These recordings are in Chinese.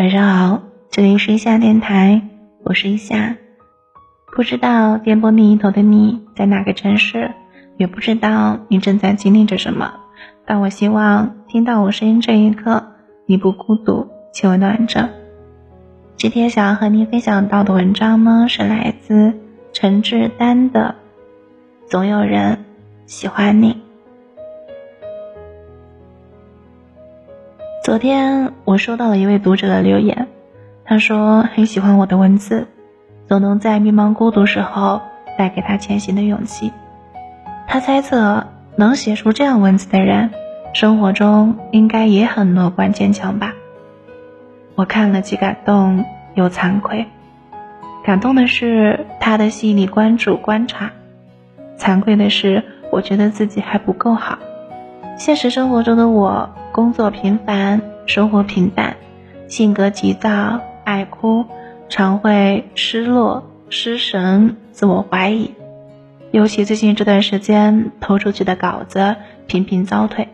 晚上好，这里是一夏电台，我是一夏。不知道电波另一头的你在哪个城市，也不知道你正在经历着什么，但我希望听到我声音这一刻，你不孤独且温暖着。今天想要和你分享到的文章呢，是来自陈志丹的《总有人喜欢你》。昨天我收到了一位读者的留言，他说很喜欢我的文字，总能在迷茫孤独时候带给他前行的勇气。他猜测能写出这样文字的人，生活中应该也很乐观坚强吧。我看了既感动又惭愧，感动的是他的细腻关注观察，惭愧的是我觉得自己还不够好。现实生活中的我。工作平凡，生活平淡，性格急躁，爱哭，常会失落、失神、自我怀疑。尤其最近这段时间，投出去的稿子频频遭退，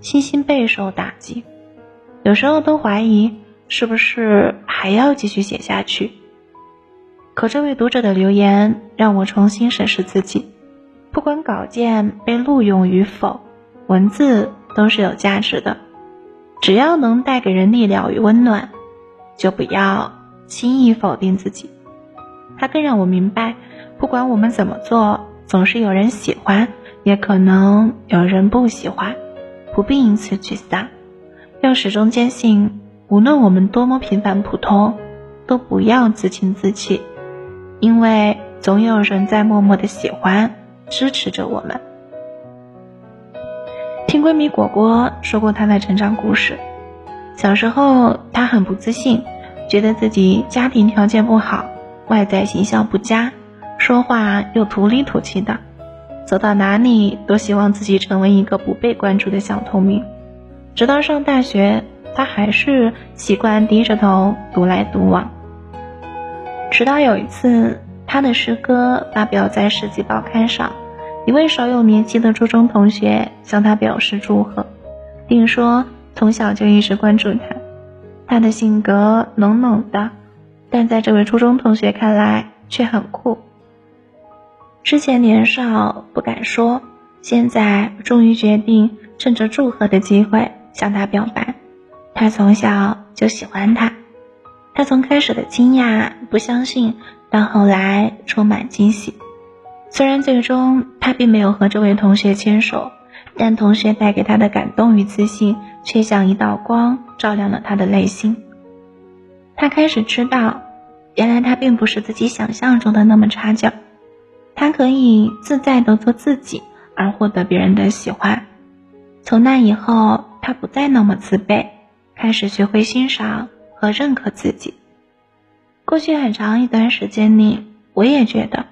信心备受打击。有时候都怀疑是不是还要继续写下去。可这位读者的留言让我重新审视自己，不管稿件被录用与否，文字。都是有价值的，只要能带给人力量与温暖，就不要轻易否定自己。它更让我明白，不管我们怎么做，总是有人喜欢，也可能有人不喜欢，不必因此沮丧。要始终坚信，无论我们多么平凡普通，都不要自轻自弃，因为总有人在默默的喜欢、支持着我们。听闺蜜果果说过她的成长故事。小时候，她很不自信，觉得自己家庭条件不好，外在形象不佳，说话又土里土气的，走到哪里都希望自己成为一个不被关注的小透明。直到上大学，她还是习惯低着头独来独往。直到有一次，她的诗歌发表在世纪报刊上。一位少有年纪的初中同学向他表示祝贺，并说从小就一直关注他。他的性格冷冷的，但在这位初中同学看来却很酷。之前年少不敢说，现在终于决定趁着祝贺的机会向他表白。他从小就喜欢他。他从开始的惊讶、不相信，到后来充满惊喜。虽然最终他并没有和这位同学牵手，但同学带给他的感动与自信，却像一道光，照亮了他的内心。他开始知道，原来他并不是自己想象中的那么差劲儿，他可以自在的做自己，而获得别人的喜欢。从那以后，他不再那么自卑，开始学会欣赏和认可自己。过去很长一段时间里，我也觉得。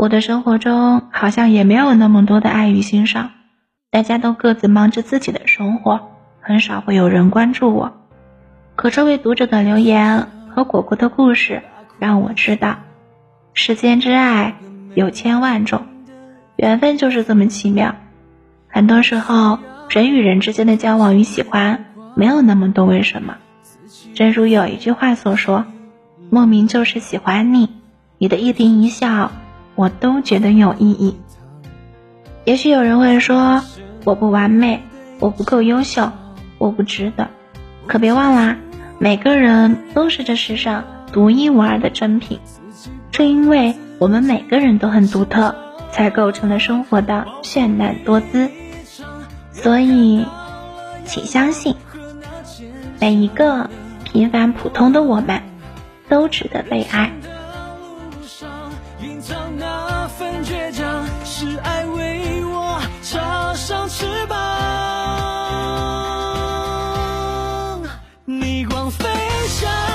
我的生活中好像也没有那么多的爱与欣赏，大家都各自忙着自己的生活，很少会有人关注我。可这位读者的留言和果果的故事让我知道，世间之爱有千万种，缘分就是这么奇妙。很多时候，人与人之间的交往与喜欢没有那么多为什么。正如有一句话所说：“莫名就是喜欢你，你的一颦一笑。”我都觉得有意义。也许有人会说我不完美，我不够优秀，我不值得。可别忘啦，每个人都是这世上独一无二的珍品。正因为我们每个人都很独特，才构成了生活的绚烂多姿。所以，请相信，每一个平凡普通的我们，都值得被爱。逆光飞翔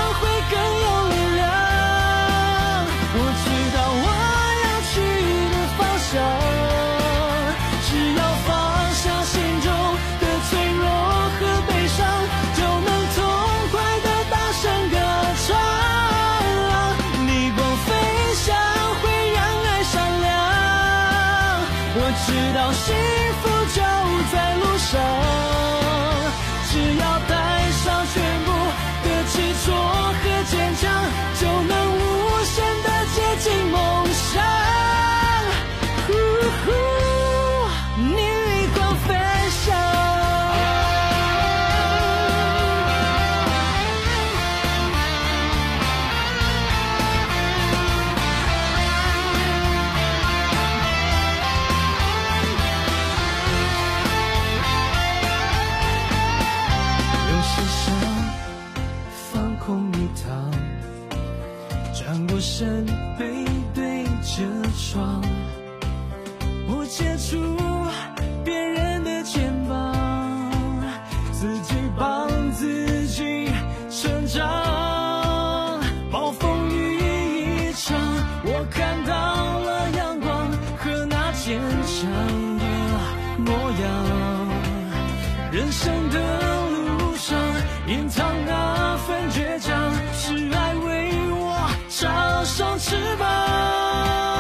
自己帮自己成长。暴风雨一场，我看到了阳光和那坚强的模样。人生的路上，隐藏那份倔强，是爱为我插上翅膀。